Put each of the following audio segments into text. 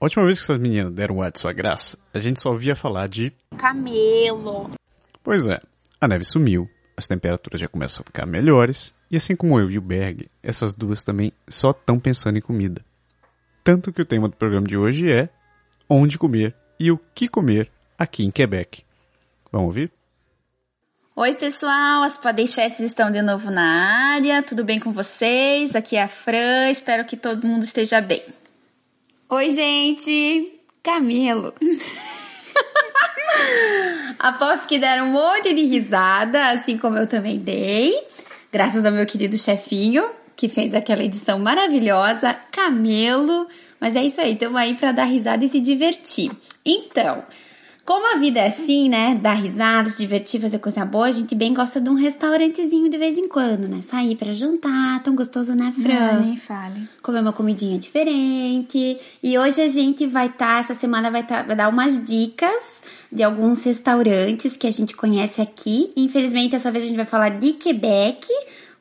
A última vez que essas meninas deram o ar de sua graça, a gente só ouvia falar de. Camelo. Pois é, a neve sumiu, as temperaturas já começam a ficar melhores, e assim como eu e o Berg, essas duas também só estão pensando em comida. Tanto que o tema do programa de hoje é onde comer e o que comer aqui em Quebec. Vamos ouvir? Oi, pessoal, as Podeixetes estão de novo na área. Tudo bem com vocês? Aqui é a Fran, espero que todo mundo esteja bem. Oi, gente! Camelo! Aposto que deram um monte de risada, assim como eu também dei, graças ao meu querido chefinho, que fez aquela edição maravilhosa, Camelo. Mas é isso aí, estamos aí para dar risada e se divertir. Então, como a vida é assim, né? Dar risada, se divertir, fazer coisa boa, a gente bem gosta de um restaurantezinho de vez em quando, né? Sair para jantar, tão gostoso, né, Fran? Não, nem fale. Comer uma comidinha diferente. E hoje a gente vai estar, tá, essa semana vai, tá, vai dar umas dicas de alguns restaurantes que a gente conhece aqui. Infelizmente, dessa vez a gente vai falar de Quebec,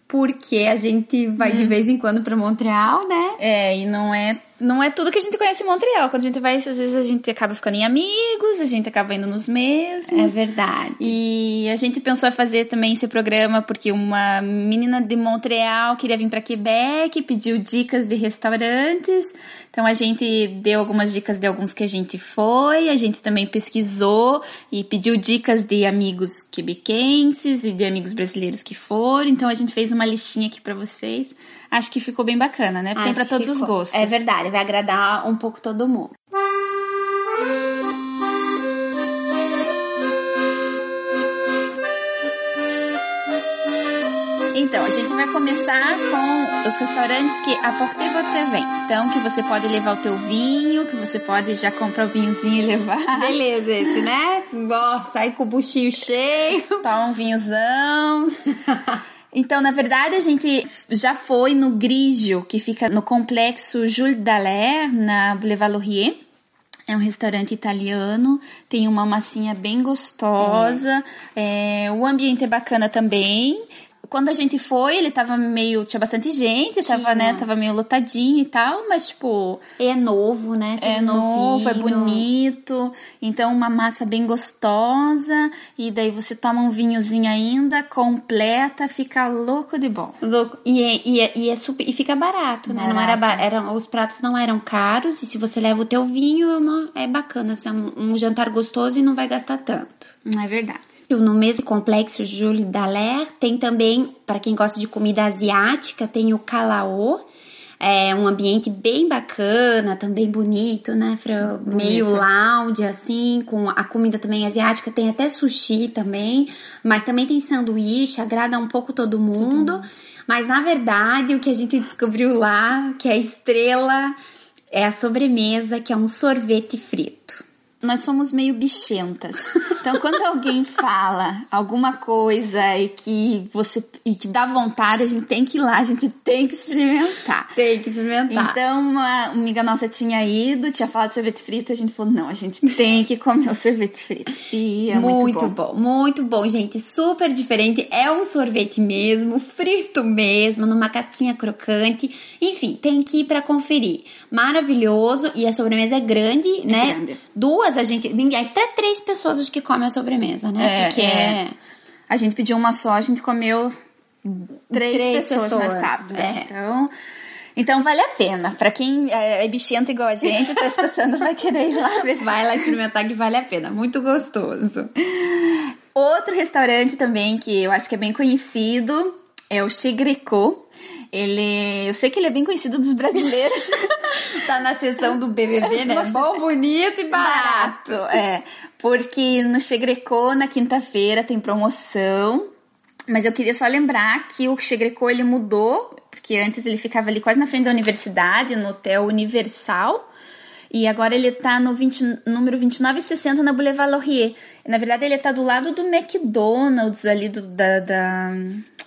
porque a gente vai hum. de vez em quando para Montreal, né? É, e não é não é tudo que a gente conhece em Montreal. Quando a gente vai, às vezes a gente acaba ficando em amigos, a gente acaba indo nos mesmos. É verdade. E a gente pensou em fazer também esse programa porque uma menina de Montreal queria vir para Quebec, pediu dicas de restaurantes. Então a gente deu algumas dicas de alguns que a gente foi, a gente também pesquisou e pediu dicas de amigos quebequenses e de amigos brasileiros que foram. Então a gente fez uma listinha aqui para vocês acho que ficou bem bacana, né? Tem para todos ficou. os gostos. É verdade, vai agradar um pouco todo mundo. Então, a gente vai começar com os restaurantes que a Porte Vodka vem. Então, que você pode levar o teu vinho, que você pode já comprar o vinhozinho e levar. Beleza, esse, né? Ó, sai com o buchinho cheio. Toma um vinhozão. Então, na verdade, a gente já foi no Grigio, que fica no complexo Jules Dallaire, na Boulevard Laurier. É um restaurante italiano, tem uma massinha bem gostosa, é. É, o ambiente é bacana também quando a gente foi, ele tava meio. Tinha bastante gente, tinha. tava, né? Tava meio lotadinho e tal, mas, tipo. É novo, né? Tudo é novo, é bonito. Então, uma massa bem gostosa. E daí você toma um vinhozinho ainda, completa, fica louco de bom. Louco. E, é, e, é, e, é super, e fica barato, né? Não era, era, os pratos não eram caros. E se você leva o teu vinho, é, uma, é bacana. Assim, é um, um jantar gostoso e não vai gastar tanto. Não é verdade. No mesmo complexo Jules Dallaire tem também, para quem gosta de comida asiática, tem o Calao. É um ambiente bem bacana, também bonito, né, Fran? Bonito. Meio lounge, assim, com a comida também asiática. Tem até sushi também, mas também tem sanduíche, agrada um pouco todo mundo. Todo Mas, na verdade, o que a gente descobriu lá, que é a estrela, é a sobremesa, que é um sorvete frito nós somos meio bichentas. Então, quando alguém fala alguma coisa e que você e que dá vontade, a gente tem que ir lá, a gente tem que experimentar. Tem que experimentar. Então, uma amiga nossa tinha ido, tinha falado de sorvete frito, a gente falou: não, a gente tem que comer o sorvete frito. E é muito, muito bom. bom. Muito bom, gente. Super diferente. É um sorvete mesmo, frito mesmo, numa casquinha crocante. Enfim, tem que ir para conferir. Maravilhoso. E a sobremesa é grande, é né? Grande. Duas duas, a gente. Ninguém, até três pessoas que comem a sobremesa, né? É, Porque é. A gente pediu uma só, a gente comeu três, três pessoas, pessoas mais tarde. É. Então. Então vale a pena. Para quem é, é bichento igual a gente, tá escutando, vai querer ir lá ver. Vai lá experimentar que vale a pena. Muito gostoso. Outro restaurante também que eu acho que é bem conhecido é o Chegrecô. Ele, eu sei que ele é bem conhecido dos brasileiros. tá na sessão do BBB, né? Você... Bom, bonito e barato. barato. É, porque no Chegrecô na quinta-feira tem promoção. Mas eu queria só lembrar que o Chegrecô ele mudou, porque antes ele ficava ali quase na frente da universidade, no Hotel Universal. E agora ele tá no 20, número 2960 na Boulevard Laurier. Na verdade, ele tá do lado do McDonald's ali do, da, da,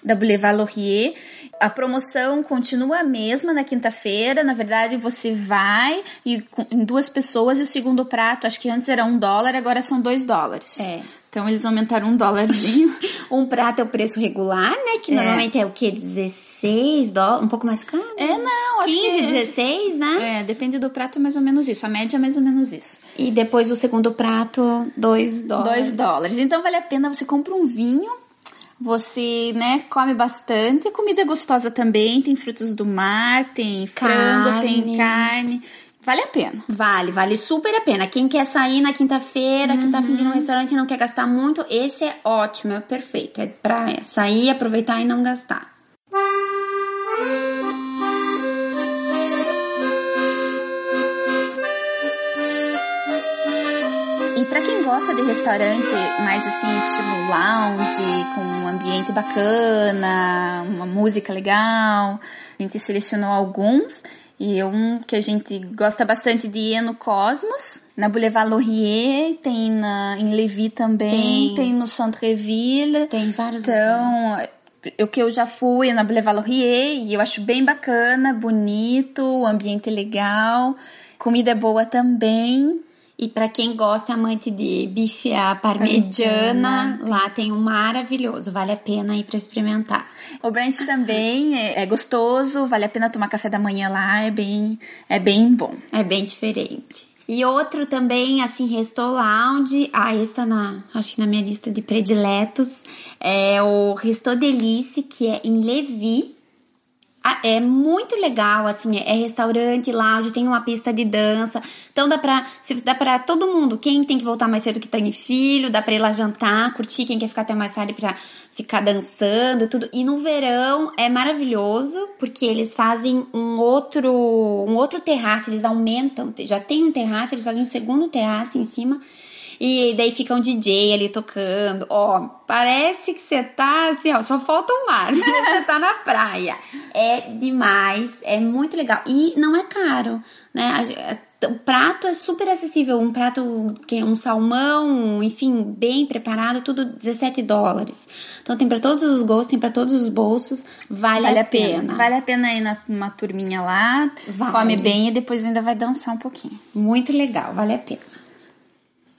da Boulevard Laurier. A promoção continua a mesma na quinta-feira. Na verdade, você vai e em duas pessoas e o segundo prato, acho que antes era um dólar, agora são dois dólares. É. Então eles aumentaram um dólarzinho. um prato é o preço regular, né? Que é. normalmente é o que? 16 16 dólares, um pouco mais caro. É, não, acho 15, que... 16, né? É, depende do prato, é mais ou menos isso. A média é mais ou menos isso. E depois o segundo prato, 2 dólares. 2 dólares. Então vale a pena, você compra um vinho, você, né, come bastante. Comida é gostosa também, tem frutos do mar, tem frango, tem Carne. carne. Vale a pena. Vale, vale super a pena. Quem quer sair na quinta-feira, que tá afim de ir num restaurante e não quer gastar muito, esse é ótimo, é perfeito. É pra sair, aproveitar e não gastar. Gosta de restaurante mais assim, estilo lounge, com um ambiente bacana, uma música legal, a gente selecionou alguns. E um que a gente gosta bastante de ir é no Cosmos, na Boulevard Laurier, tem na, em Levis também, Tem. tem, no Centre-Ville. Tem vários lugares. Então, o que eu já fui é na Boulevard Laurier e eu acho bem bacana, bonito, o ambiente é legal, comida é boa também. E pra quem gosta, amante de bife à parmegiana, Parmegiana, lá tem um maravilhoso. Vale a pena ir pra experimentar. O brunch também é, é gostoso, vale a pena tomar café da manhã lá, é bem, é bem bom. É bem diferente. E outro também, assim, Resto Lounge. Ah, esse tá na, acho que na minha lista de prediletos. É o Resto Delice, que é em Levi. Ah, É muito legal, assim, é restaurante, lounge, tem uma pista de dança. Então dá pra, se dá pra todo mundo, quem tem que voltar mais cedo que tem filho, dá pra ir lá jantar, curtir, quem quer ficar até mais tarde pra ficar dançando, tudo. E no verão é maravilhoso, porque eles fazem um outro, um outro terraço, eles aumentam, já tem um terraço, eles fazem um segundo terraço em cima. E daí fica um DJ ali tocando. Ó, parece que você tá assim, ó, só falta o mar. você tá na praia. É demais, é muito legal. E não é caro, né? Ge- O prato é super acessível. Um prato, é um salmão, enfim, bem preparado, tudo 17 dólares. Então tem pra todos os gostos, tem pra todos os bolsos. Vale, a pena. Vale a pena ir numa turminha lá, Vale. come bem e depois ainda vai dançar um pouquinho. Muito legal, vale a pena.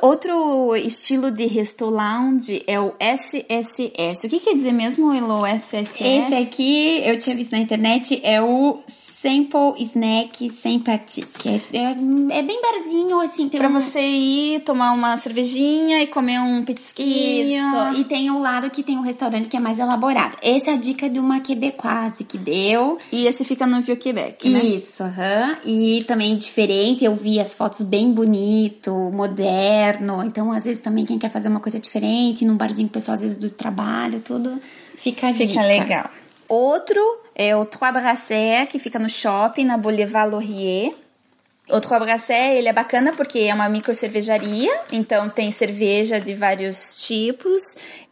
Outro estilo de resto lounge é o SSS. O que quer dizer mesmo, Elo, SSS? Esse aqui eu tinha visto na internet, é o Sample Snack Sympathetic. É, é, é bem barzinho, assim, tem Pra um... você ir tomar uma cervejinha e comer um petisquinho. Isso, e tem o lado que tem um restaurante que é mais elaborado. Essa é a dica de uma quebequase que deu. E esse fica no Vieux Quebec, né? Isso, aham. E também diferente, eu vi as fotos bem bonito, moderno. Então, às vezes, também quem quer fazer uma coisa diferente, num barzinho com o pessoal, às vezes, do trabalho, tudo, fica a Fica dica. legal. Outro é o Trois Brasseurs, que fica no shopping, na Boulevard Laurier. O Trois Brasseurs, ele é bacana porque é uma micro cervejaria, então tem cerveja de vários tipos.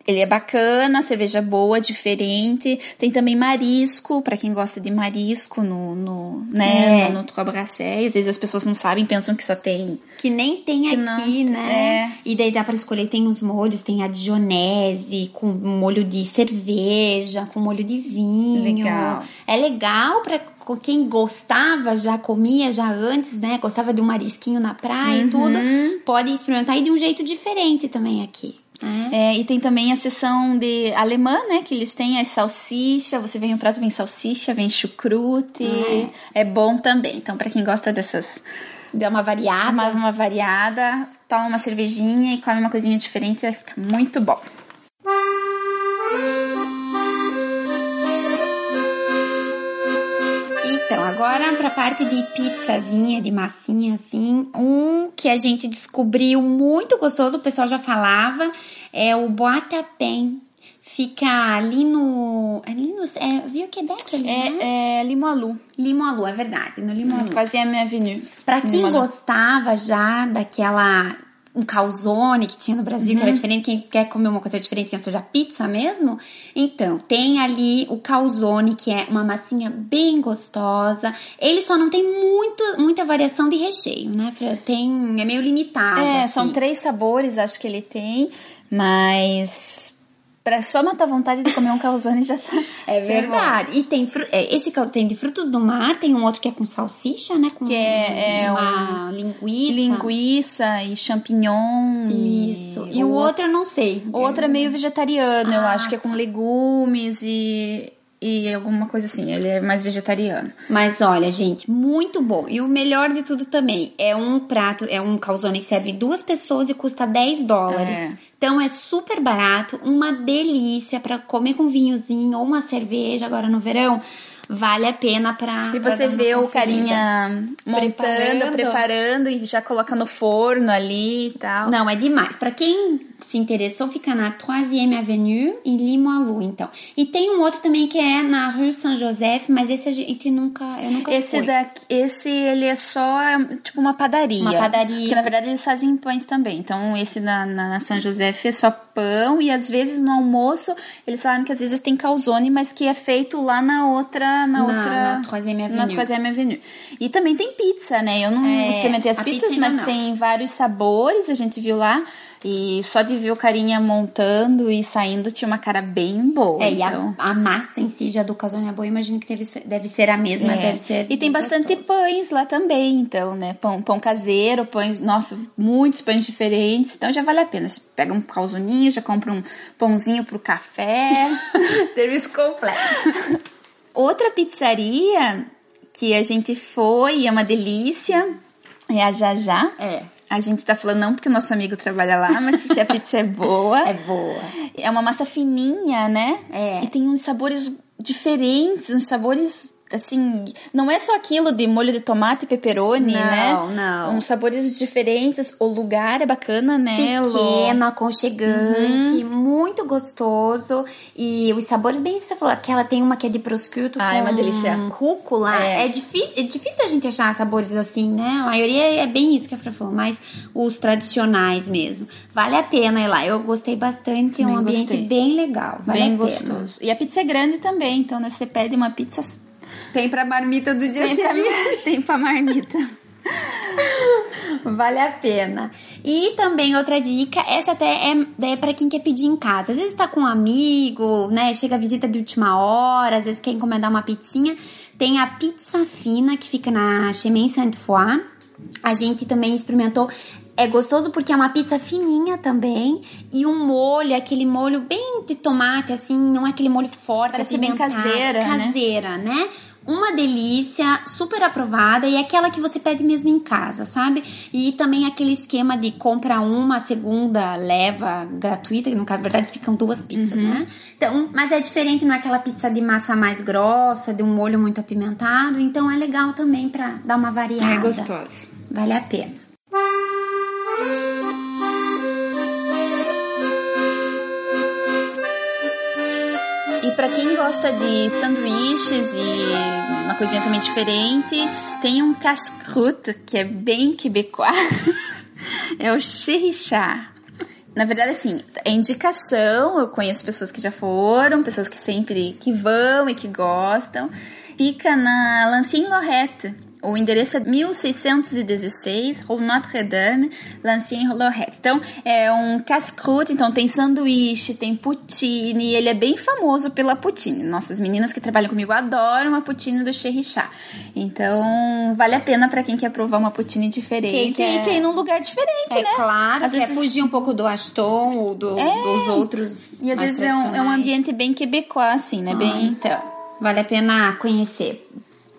Ele é bacana, cerveja boa, diferente. Tem também marisco, pra quem gosta de marisco no, no, né, É. no, no Trois. Às vezes as pessoas não sabem, pensam que só tem Que nem tem aqui, não- né? E daí dá pra escolher, tem os molhos, tem a dionese, com molho de cerveja, com molho de vinho. Legal. É legal pra co- quem gostava, já comia já antes, né? Gostava de um marisquinho na praia e tudo. Pode experimentar e de um jeito diferente também aqui. Né? É, e tem também a seção de alemã, né? Que eles têm as salsicha. Você vem um prato, vem salsicha, vem chucrute. É bom também. Então, pra quem gosta dessas. Deu uma variada. Uma, uma variada, toma uma cervejinha e come uma coisinha diferente, vai ficar muito bom. Então, agora pra parte de pizzazinha, de massinha, assim, um que a gente descobriu muito gostoso, o pessoal já falava, é o Pain. Fica ali no... Ali no... É, viu Quebec ali, né? É, é Limoalu, Limoalu, é verdade, no Limoalu. quase a minha avenue. Pra quem Limoalu. gostava já daquela um calzone que tinha no Brasil, que era diferente, quem quer comer uma coisa diferente, não seja pizza mesmo, então, tem ali o calzone, que é uma massinha bem gostosa. Ele só não tem muito, muita variação de recheio, né, Fran? Tem, é meio limitado, É, assim. são três sabores, acho que ele tem, mas pra só matar a vontade de comer um calzone já tá. É verdade. E tem fru- é, esse calzone tem de frutos do mar, tem um outro que é com salsicha, né? Com Que é- é uma bom. linguiça. Linguiça e champignon. Isso. E o outro eu não sei. O outro é meio vegetariano, eu Ah, acho que é com legumes e. e alguma coisa assim. Ele é mais vegetariano. Mas olha, gente, muito bom. E o melhor de tudo também é um prato, é um calzone que serve duas pessoas e custa 10 dólares. É. Então é super barato, uma delícia para comer com vinhozinho ou uma cerveja agora no verão. Vale a pena pra. E pra você uma vê o carinha montando, Preparando. preparando. e já coloca no forno ali e tal. Não, é demais. Pra quem se interessou, fica na 3e Avenue, em Limoilou, então. E tem um outro também que é na Rue Saint-Joseph, mas esse a gente nunca, eu nunca Esse fui. daqui, esse ele é só é, tipo uma padaria. Uma padaria. Porque na verdade eles fazem pães também. Então esse na, na, na José é só pão e às vezes no almoço eles falaram que às vezes tem calzone, mas que é feito lá na outra na, Na- outra na 3e na Avenue. 3e Avenue. E também tem pizza, né? Eu não É, experimentei as pizzas, pizza mas não. tem vários sabores, a gente viu lá. E só de ver o carinha montando e saindo tinha uma cara bem boa. É, e então. a, a massa em si já do calzone é boa, imagino que deve ser, deve ser a mesma, É. deve ser. E tem bastante gostoso. pães lá também, então, né? Pão, pão caseiro, pães, nossa, muitos pães diferentes, então já vale a pena. Você pega um calzoninho, já compra um pãozinho pro café. Serviço completo. Outra pizzaria que a gente foi é uma delícia é a Jajá. É. A gente tá falando não porque o nosso amigo trabalha lá, mas porque a pizza é boa. É boa. É uma massa fininha, né? É. E tem uns sabores diferentes, uns sabores assim, não é só aquilo de molho de tomate e pepperoni, Não, né? não. Uns sabores diferentes. O lugar é bacana, né? Pequeno, aconchegante, muito gostoso. E os sabores, bem isso que você falou, aquela tem uma que é de prosciutto Ah, com é uma delícia. rúcula. É. É. difícil, é difícil a gente achar sabores assim, né? A maioria é bem isso que a Fran falou, mas os tradicionais mesmo. Vale a pena ir lá. Eu gostei bastante, é um ambiente gostei. bem legal. Vale Bem gostoso. E a pizza é grande também, então né, você pede uma pizza Tem pra marmita do dia tem pra, tem pra marmita. Vale a pena. E também outra dica, essa até é, é pra quem quer pedir em casa. Às vezes tá com um amigo, né? Chega a visita de última hora, às vezes quer encomendar uma pizzinha. Tem a pizza fina que fica na Chemin Sainte-Foy. A gente também experimentou. É gostoso porque é uma pizza fininha também. E um molho, aquele molho bem de tomate, assim, não é aquele molho forte. Parece bem apimentado. caseira, né? Caseira, né? Uma delícia, super aprovada e aquela que você pede mesmo em casa, sabe? E também aquele esquema de compra uma, a segunda leva gratuita, que no caso, na verdade, ficam duas pizzas, Uhum. né? Então, mas é diferente, não é aquela pizza de massa mais grossa, de um molho muito apimentado, então é legal também pra dar uma variada. É gostoso. Vale a pena. E pra quem gosta de sanduíches e uma coisinha também diferente, tem um casse-croûte que é bem quebecois. é o chirichá. Na verdade, assim, é indicação. Eu conheço pessoas que já foram, pessoas que sempre que vão e que gostam. Fica na Lancien Lorette. O endereço é 1616, Rue Notre-Dame, Lancien Lorette. Então, é um casse-croûte, então tem sanduíche, tem poutine, ele é bem famoso pela poutine. Nossas meninas que trabalham comigo adoram a poutine do Cherichá. Então, vale a pena pra quem quer provar uma poutine diferente Quem quer- e quer ir num lugar diferente, É né? claro, Às vezes- fugir um pouco do Aston ou do- dos outros. E às vezes é um, é um ambiente bem quebecois, assim, né? Ah, Bem... então, vale a pena conhecer.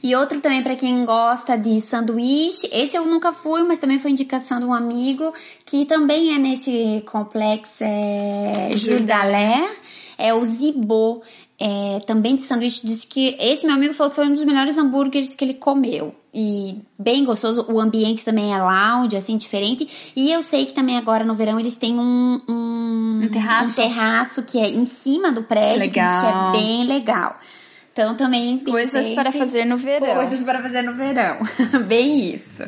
E outro também para quem gosta de sanduíche, esse eu nunca fui, mas também foi indicação de um amigo que também é nesse complexo é, Jules Dallaire, é o Zibo, é, também de sanduíche, disse que esse meu amigo falou que foi um dos melhores hambúrgueres que ele comeu. E bem gostoso, o ambiente também é lounge, assim, diferente. E eu sei que também agora no verão eles têm um, um, Um terraço? um terraço que é em cima do prédio, que diz que Legal. é bem legal. Então também tem Coisas para fazer no verão. Coisas para fazer no verão. bem isso.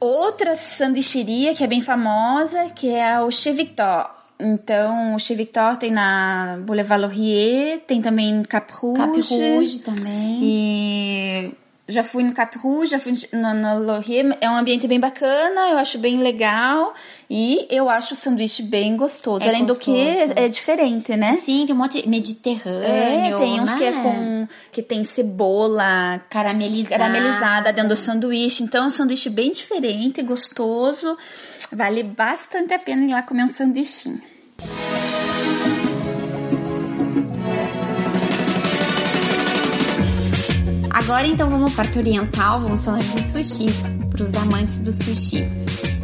Outra sanduicheria que é bem famosa, que é o Chez Victor. Então, o Chez Victor tem na Boulevard Laurier, tem também Cap Rouge. Cap Rouge também. E já fui no Cap Rouge, já fui no, no Laurier. É um ambiente bem bacana, eu acho bem legal. E eu acho o sanduíche bem gostoso. É Além do que, gostoso. é diferente, né? Sim, tem um monte mediterrâneo. É, tem uns né? que é com que tem cebola caramelizada. caramelizada dentro do sanduíche. Então é um sanduíche bem diferente, gostoso. Vale bastante a pena ir lá comer um sanduichinho. Agora então vamos para parte oriental, vamos falar de sushis, para os amantes do sushi.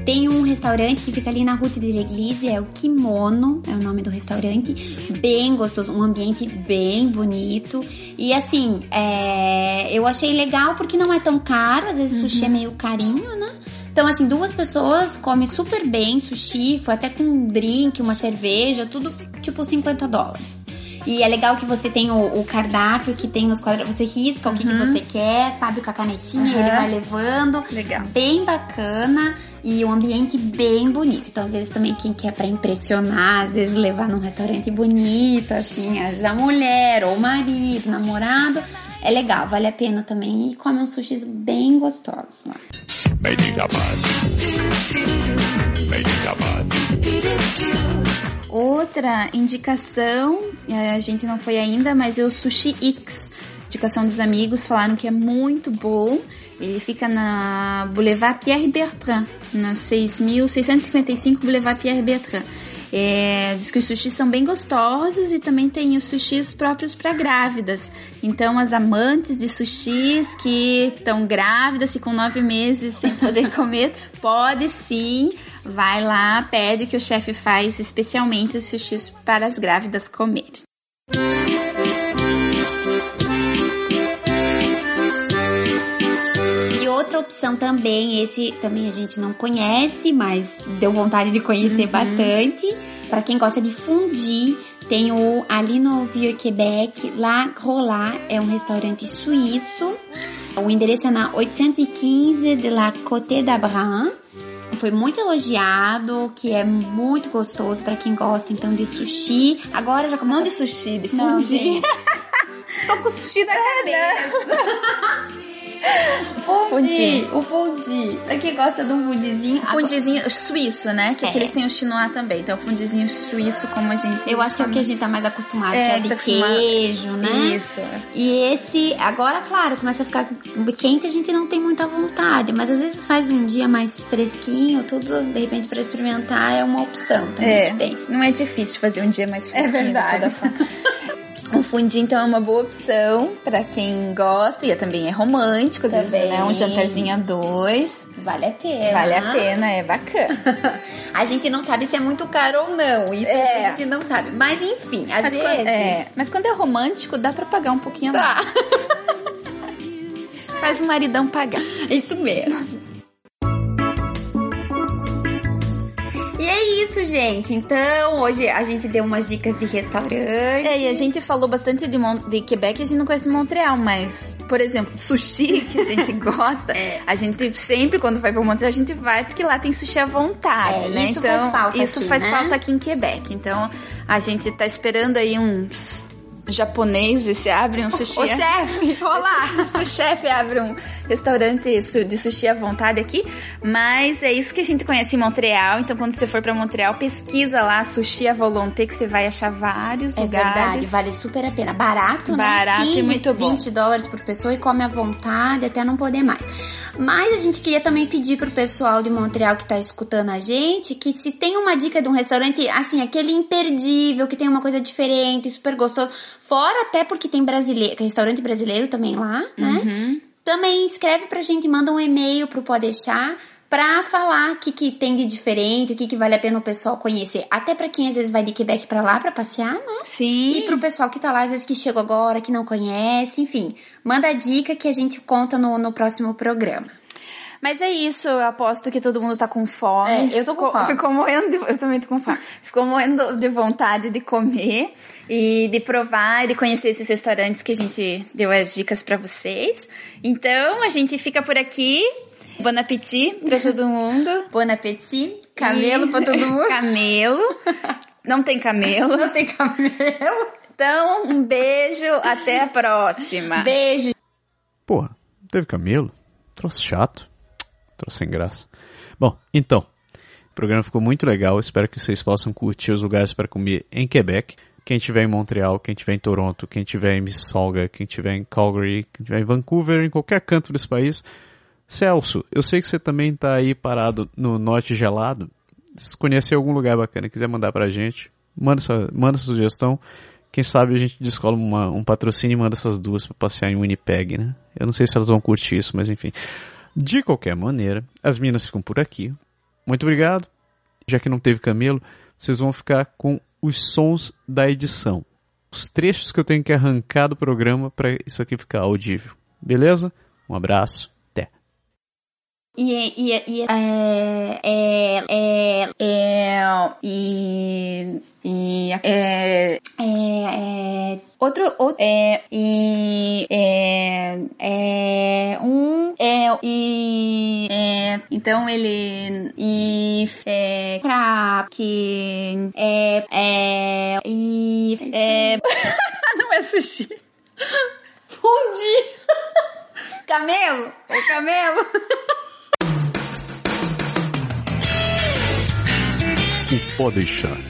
Tem um restaurante que fica ali na Ruta de L'Eglise, é o Kimono, é o nome do restaurante. Bem gostoso, um ambiente bem bonito. E assim, é, eu achei legal porque não é tão caro, às vezes uhum. sushi é meio carinho, né? Então, assim, duas pessoas comem super bem sushi, foi até com um drink, uma cerveja, tudo tipo 50 dólares. E é legal que você tem o, o cardápio, que tem os quadros, você risca uhum. o que, que, uhum. você quer, sabe, com a canetinha, uhum. ele vai levando. Legal. Bem bacana e um ambiente bem bonito. Então, às vezes também quem quer para impressionar, às vezes levar num restaurante bonito, assim, às vezes a mulher ou o marido, namorado, é legal, vale a pena também. E come uns sushis bem gostosos lá. Outra indicação, a gente não foi ainda, mas é o Sushi X. Indicação dos amigos, falaram que é muito bom. Ele fica na Boulevard Pierre Bertrand, na 6.655 Boulevard Pierre Bertrand. É, diz que os sushis são bem gostosos e também tem os sushis próprios para grávidas. Então, as amantes de sushis que estão grávidas e com nove meses sem poder comer, pode sim Vai lá, pede que o chefe faz especialmente os sushis para as grávidas comer. E outra opção também, esse também a gente não conhece, mas deu vontade de conhecer uhum. bastante. Para quem gosta de fundir, tem o ali no Vieux Quebec, La Grolat, é um restaurante suíço. O endereço é na 815 de la Côte d'Abraham foi muito elogiado, que é muito gostoso para quem gosta então de sushi. Agora já começou... Não de sushi, de fundi. Tô com sushi na cabeça. Fundi, o fundi. Pra quem gosta de um fundizinho. Fundizinho suíço, né? Que é. eles têm o chinois também. Então, fundizinho suíço, como a gente. Eu acho que é o que a gente tá mais acostumado, é, que é de tá queijo, né? Isso. E esse, agora, claro, começa a ficar quente, a gente não tem muita vontade. Mas às vezes faz um dia mais fresquinho, tudo, de repente, pra experimentar, é uma opção também é, que tem. Não é difícil fazer um dia mais é fresquinho. É verdade. Um fundi, então, é uma boa opção para quem gosta e também é romântico, às também. vezes, né? Um jantarzinho a dois. Vale a pena. Vale a pena, é bacana. a gente não sabe se é muito caro ou não. Isso é. a gente não sabe. Mas enfim, às mas vezes. Quando, é, mas quando é romântico, dá para pagar um pouquinho tá. mais. Faz o maridão pagar. Isso mesmo. E é isso, gente. Então, hoje a gente deu umas dicas de restaurante. É, e a gente falou bastante de, Mon de Quebec, a gente não conhece Montreal, mas, por exemplo, sushi, que a gente gosta, é. a gente sempre, quando vai pra Montreal, a gente vai porque lá tem sushi à vontade, é, né? Isso então, faz falta Isso aqui, faz né? falta aqui em Quebec. Então, a gente tá esperando aí uns japonês se abre um sushi. Ô chefe, olá! O chefe abre um restaurante de sushi à vontade aqui. Mas é isso que a gente conhece em Montreal. Então, quando você for para Montreal, pesquisa lá sushi à volonté, que você vai achar vários é lugares. É verdade, vale super a pena. Barato, né? Barato 15, e muito bom. 20 dólares por pessoa e come à vontade até não poder mais. Mas a gente queria também pedir pro pessoal de Montreal que tá escutando a gente que se tem uma dica de um restaurante, assim, aquele imperdível, que tem uma coisa diferente, super gostoso, fora até porque tem brasileiro, restaurante brasileiro também lá, né? Uhum. Também escreve pra gente, manda um e-mail pro Pode Deixar pra falar o que, que tem de diferente, o que, que vale a pena o pessoal conhecer. Até para quem às vezes vai de Quebec para lá para passear, né? Sim. E pro pessoal que tá lá, às vezes que chegou agora, que não conhece, enfim. Manda a dica que a gente conta no, no próximo programa. Mas é isso, eu aposto que todo mundo tá com fome. É, eu tô com fome. Ficou morrendo de, eu também tô com fome. Ficou morrendo de vontade de comer e de provar e de conhecer esses restaurantes que a gente deu as dicas para vocês. Então, a gente fica por aqui. Bon appétit pra todo mundo. bon appétit. Camelo e... pra todo mundo. Camelo. Não tem camelo. Não tem camelo. Então, um beijo, até a próxima. Beijo. Porra, não teve camelo? Troço chato. Troço sem graça. Bom, então, o programa ficou muito legal. Espero que vocês possam curtir os lugares para comer em Quebec. Quem estiver em Montreal, quem estiver em Toronto, quem estiver em Mississauga, quem estiver em Calgary, quem estiver em Vancouver, em qualquer canto desse país. Celso, eu sei que você também está aí parado no norte gelado. Se conhecer algum lugar bacana quiser mandar pra gente, manda essa, manda sugestão Quem sabe a gente descola uma, um patrocínio e manda essas duas para passear em Winnipeg, né? Eu não sei se elas vão curtir isso, mas enfim. De qualquer maneira, as minas ficam por aqui. Muito obrigado. Já que não teve camelo, vocês vão ficar com os sons da edição. Os trechos que eu tenho que arrancar do programa para isso aqui ficar audível. Beleza? Um abraço. Até. E, e, e, é, é, é, é, e, e, é, é, é, outro, outro, é, e, é, é, um, é, e, é, então ele, e, é, pra, que, é, é, e, é, não é sushi. Fundi. Camelo, é camelo. O Pode Deixar